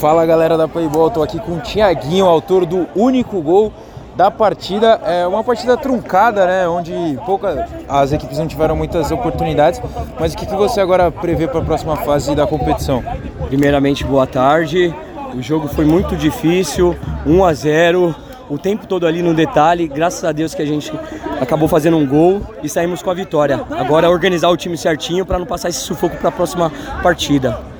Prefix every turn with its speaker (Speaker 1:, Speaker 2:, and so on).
Speaker 1: Fala galera da Playboy, tô aqui com o Thiaguinho, autor do único gol da partida. É uma partida truncada, né? Onde pouca, as equipes não tiveram muitas oportunidades. Mas o que, que você agora prevê para a próxima fase da competição?
Speaker 2: Primeiramente, boa tarde. O jogo foi muito difícil, 1 a 0 o tempo todo ali no detalhe. Graças a Deus que a gente acabou fazendo um gol e saímos com a vitória. Agora é organizar o time certinho para não passar esse sufoco para a próxima partida.